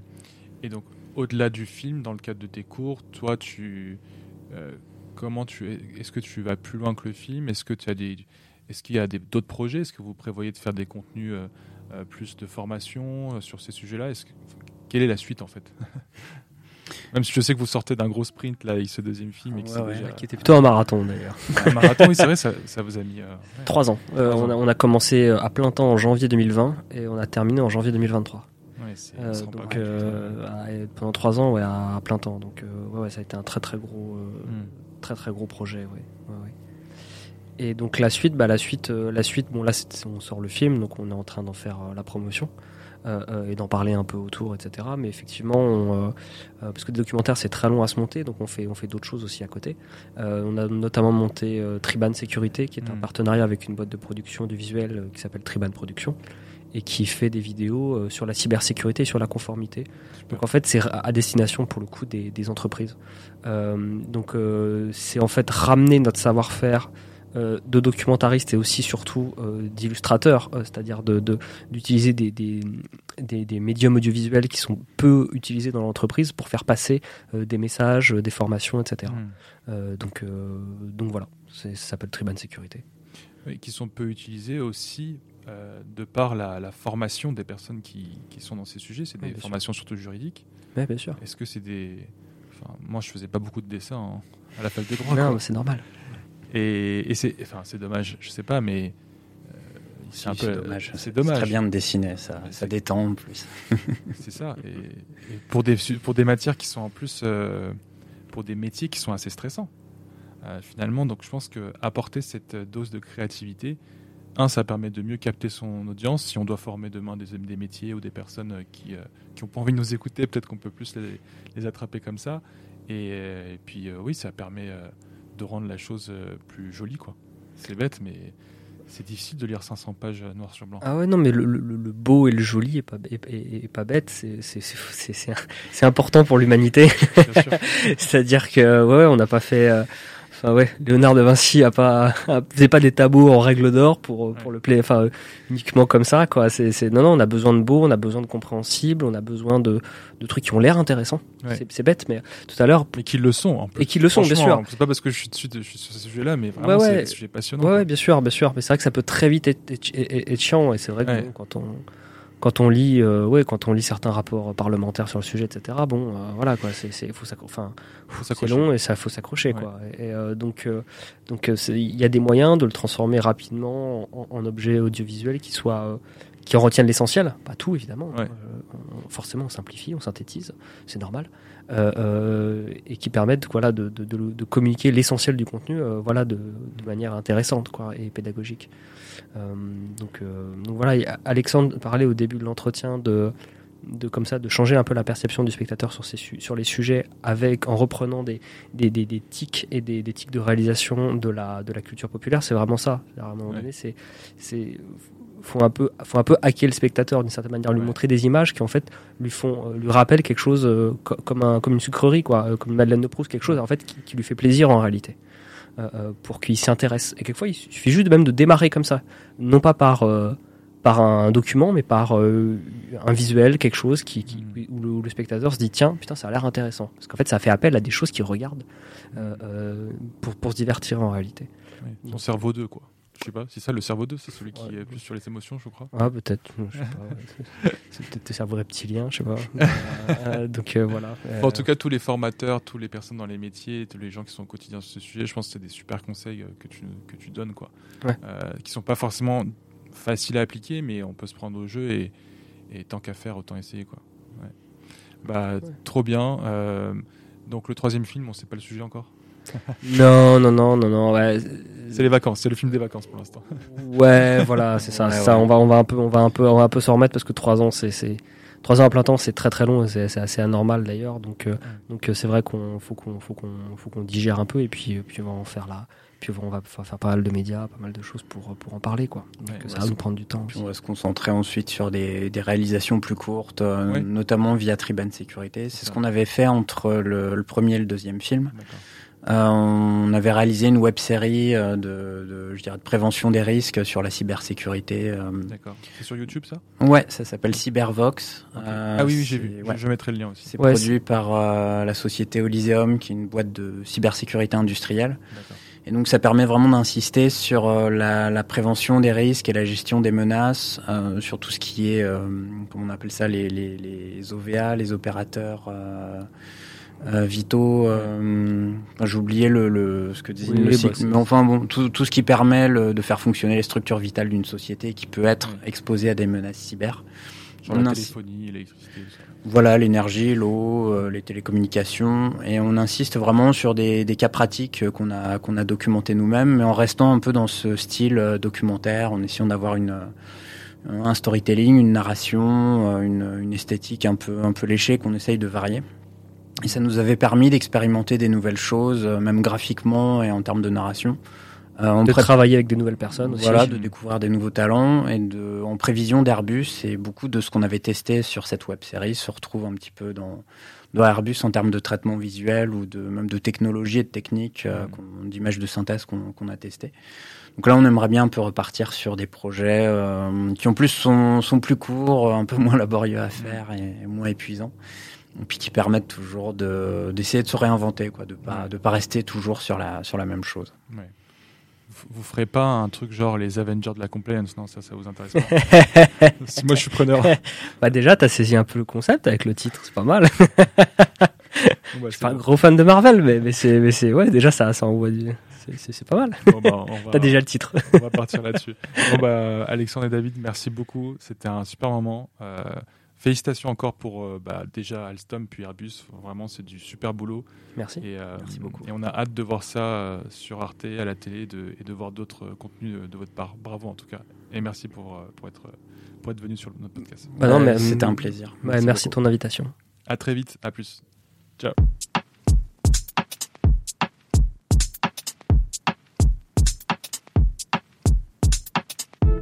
Et donc, au-delà du film, dans le cadre de tes cours, toi, tu, euh, comment tu, est-ce que tu vas plus loin que le film? Est-ce que tu as des, est-ce qu'il y a d'autres projets? Est-ce que vous prévoyez de faire des contenus euh, plus de formation sur ces sujets-là? Quelle est la suite en fait Même si je sais que vous sortez d'un gros sprint là, ce deuxième film, et qui était plutôt un marathon d'ailleurs. un marathon, oui, c'est vrai, ça, ça, vous a mis euh, trois ans. Euh, on, a, on, a, commencé euh, à plein temps en janvier 2020 et on a terminé en janvier 2023. Ouais, euh, donc euh, pendant trois ans, ouais, à, plein temps. Donc ouais, ouais, ça a été un très très gros, hmm. très très gros projet. Ouais. ouais, Et donc la suite, bah la suite, la suite. Bon là, on sort le film, donc on est en train d'en faire la promotion. Euh, euh, et d'en parler un peu autour, etc. Mais effectivement, euh, parce que des documentaires c'est très long à se monter, donc on fait on fait d'autres choses aussi à côté. on a notamment monté Triban Sécurité, qui est un mm. partenariat avec une boîte de production du visuel qui s'appelle Triban Production et qui fait des vidéos sur la cybersécurité et sur la conformité. Donc en fait, c'est à destination pour le coup des, des entreprises. Donc c'est en fait ramener notre savoir-faire euh, de documentaristes et aussi surtout euh, d'illustrateurs, euh, c'est-à-dire d'utiliser de, des, des, des, médiums audiovisuels qui sont peu utilisés dans l'entreprise pour faire passer des messages, des formations, etc. Hmm. donc, donc voilà, ça s'appelle Triban Sécurité. Oui, qui sont peu utilisés aussi de par la, formation des personnes qui, qui, sont dans ces sujets. C'est des formations surtout juridiques. Oui, bien sûr. Est-ce que c'est des. Enfin, moi, je faisais pas beaucoup de dessins hein, à la fac de droit. Non, c'est normal. Et, c'est, enfin, dommage, je sais pas, mais euh, c'est un peu dommage. C'est très bien de dessiner, ça, ça détend en plus. c'est ça. Et, pour des pour des matières qui sont en plus euh, pour des métiers qui sont assez stressants. Euh, finalement, donc je pense que apporter cette dose de créativité, un, ça permet de mieux capter son audience. Si on doit former demain des, des métiers ou des personnes qui qui ont pas envie de nous écouter, peut-être qu'on peut plus les, les attraper comme ça. Et, et puis oui, ça permet de rendre la chose euh, plus jolie, quoi. C'est bête, mais c'est difficile de lire 500 pages euh, noir sur blanc. Ah ouais, non, mais le, beau et le joli est pas, est, pas bête, c'est important pour l'humanité. C'est-à-dire que, ouais, on n'a pas fait. Euh, Enfin ouais, Léonard de Vinci a pas faisait pas des tabous en règle d'or pour pour le play, enfin uniquement comme ça quoi. C'est c'est non non, on a besoin de beau, on a besoin de compréhensible, on a besoin de de trucs qui ont l'air intéressants. C'est bête, mais tout à l'heure. Et qui le sont. En plus. Et qui le sont, bien sûr. C'est pas parce que je suis dessus, je suis sur ce sujet-là, mais vraiment c'est un sujet passionnant. Ouais, bien sûr, bien sûr. Mais c'est vrai que ça peut très vite être, être, chiant, et c'est vrai que quand on quand on lit, euh, ouais, quand on lit certains rapports parlementaires sur le sujet, etc. Bon, euh, voilà quoi, c'est, faut enfin, c'est long et ça faut s'accrocher quoi. Et, euh, donc, donc, il y a des moyens de le transformer rapidement en, en objet audiovisuel qui soit, qui en retienne l'essentiel, pas tout évidemment. Hein. forcément, on simplifie, on synthétise, c'est normal, et qui permettent, voilà, de, de, de, de communiquer l'essentiel du contenu, voilà, de, de manière intéressante quoi et pédagogique. Euh, donc, euh, donc voilà, Alexandre parlait au début de l'entretien de de comme ça de changer un peu la perception du spectateur sur ces sur les sujets avec en reprenant des des, des, des tics et des, tics de réalisation de la de la culture populaire c'est vraiment ça à un moment donné c'est font un peu, font un peu hacker le spectateur d'une certaine manière, lui Ouais. montrer des images qui en fait lui font, euh, lui rappellent quelque chose euh, co- comme un, comme une sucrerie quoi, euh, comme une Madeleine de Proust, quelque chose en fait qui, qui lui fait plaisir en réalité, euh, pour qu'il s'y intéresse. Et quelquefois il suffit juste même de démarrer comme ça, non pas par par un document, mais par euh, un visuel, quelque chose qui, qui- Mm. où, le, où le spectateur se dit tiens putain ça a l'air intéressant, parce qu'en fait ça fait appel à des choses qu'il regarde euh, pour pour se divertir en réalité. Ouais, Son cerveau 2, quoi. Je sais pas, c'est ça le cerveau 2, c'est celui qui Ouais. est plus sur les émotions, je crois. Ah, peut-être, je sais pas. ouais. C'est peut-être tes cerveaux reptiliens, je sais pas. Euh, donc euh, voilà. Enfin, en tout cas, tous les formateurs, tous les personnes dans les métiers, tous les gens qui sont au quotidien sur ce sujet, je pense que c'est des super conseils euh, que tu, que tu donnes, quoi. Ouais. Euh, qui sont pas forcément faciles à appliquer, mais on peut se prendre au jeu et, et tant qu'à faire, autant essayer, quoi. Ouais. Bah, trop bien. Euh, donc, le troisième film, on sait pas le sujet encore? non, non, non, non, non. Ouais, C'est les vacances, c'est le film des vacances pour l'instant. ouais voilà, c'est ça. Ouais, c'est ça. ouais. On va, on va un peu, on va un peu, on va un peu s'en remettre parce que trois ans, c'est, c'est trois ans à plein temps, c'est très très long. et C'est, assez anormal d'ailleurs. Donc, euh, donc euh, c'est vrai qu'on faut qu'on, faut qu'on, faut qu'on digère un peu et puis, puis on va en faire là. Puis on va faire pas mal de médias, pas mal de choses pour, pour en parler, quoi. Donc Ouais, euh, ça va nous prendre du temps. Puis aussi. on va se concentrer ensuite sur des, des réalisations plus courtes, euh, notamment via Triban Sécurité. C'est ce qu'on avait fait entre le, le premier et le deuxième film. D'accord. Euh, on avait réalisé une web série euh, de, de, je dirais, de prévention des risques sur la cybersécurité. euh. D'accord. C'est sur YouTube, ça? Ouais, ça s'appelle Cybervox. Euh, Ah oui, oui, j'ai vu. ouais. Je, mettrai le lien aussi. C'est Ouais, produit par euh, la société Olyseum, qui est une boîte de cybersécurité industrielle. D'accord. Et donc ça permet vraiment d'insister sur euh, la, la prévention des risques et la gestion des menaces, euh, sur tout ce qui est, euh, comment on appelle ça, les, les, les OVA, les opérateurs euh, vitaux. Euh, enfin, J'ai oublié le, le, ce que disait Oui, le cycle, mais enfin bon, tout, tout ce qui permet le- de faire fonctionner les structures vitales d'une société qui peut être exposée à des menaces cyber. Genre On la téléphonie, l'électricité. Voilà, l'énergie, l'eau, euh, les télécommunications, et on insiste vraiment sur des, des cas pratiques qu'on a qu'on a documentés nous-mêmes, mais en restant un peu dans ce style euh, documentaire, en essayant d'avoir une euh, un storytelling, une narration, euh, une, une esthétique un peu un peu léchée qu'on essaye de varier. Et ça nous avait permis d'expérimenter des nouvelles choses, euh, même graphiquement et en termes de narration. Euh, on De pré- travailler avec des nouvelles personnes aussi. voilà, de découvrir des nouveaux talents et de, en prévision d'Airbus. Et beaucoup de ce qu'on avait testé sur cette web série se retrouve un petit peu dans, dans Airbus en termes de traitement visuel ou de, même de technologie et de techniques, euh, qu'on- d'images de synthèse qu'on qu'on a testé. Donc là, on aimerait bien un peu repartir sur des projets euh, qui en plus sont, sont plus courts, un peu moins laborieux à faire et, moins épuisants. Et puis qui permettent toujours de- d'essayer de se réinventer, quoi, de pas, de pas rester toujours sur la, sur la même chose. Ouais. Vous, ferez pas un truc genre les Avengers de la compliance, non Ça, ça vous intéresse pas Moi, je suis preneur. Bah déjà, t'as saisi un peu le concept avec le titre, c'est pas mal. Bon, bah, Je suis pas un gros fan de Marvel, mais, mais c'est, mais c'est, ouais, déjà ça, ça envoie du, c'est, c'est, c'est pas mal. Bon, bah, va- T'as déjà le titre. on va partir là-dessus. Bon, bah, Alexandre et David, merci beaucoup. C'était un super moment. Euh, félicitations encore pour euh, bah, déjà Alstom puis Airbus. Vraiment, c'est du super boulot. Merci. Et, euh, Merci beaucoup. Et on a hâte de voir ça euh, sur Arte, à la télé, de- et de voir d'autres euh, contenus de votre part. Bravo en tout cas. Et merci pour, pour, être, pour être venu sur notre podcast. Bah non, Ouais, mais- C'était un plaisir. Ouais, merci de ton invitation. À très vite. À plus. Ciao.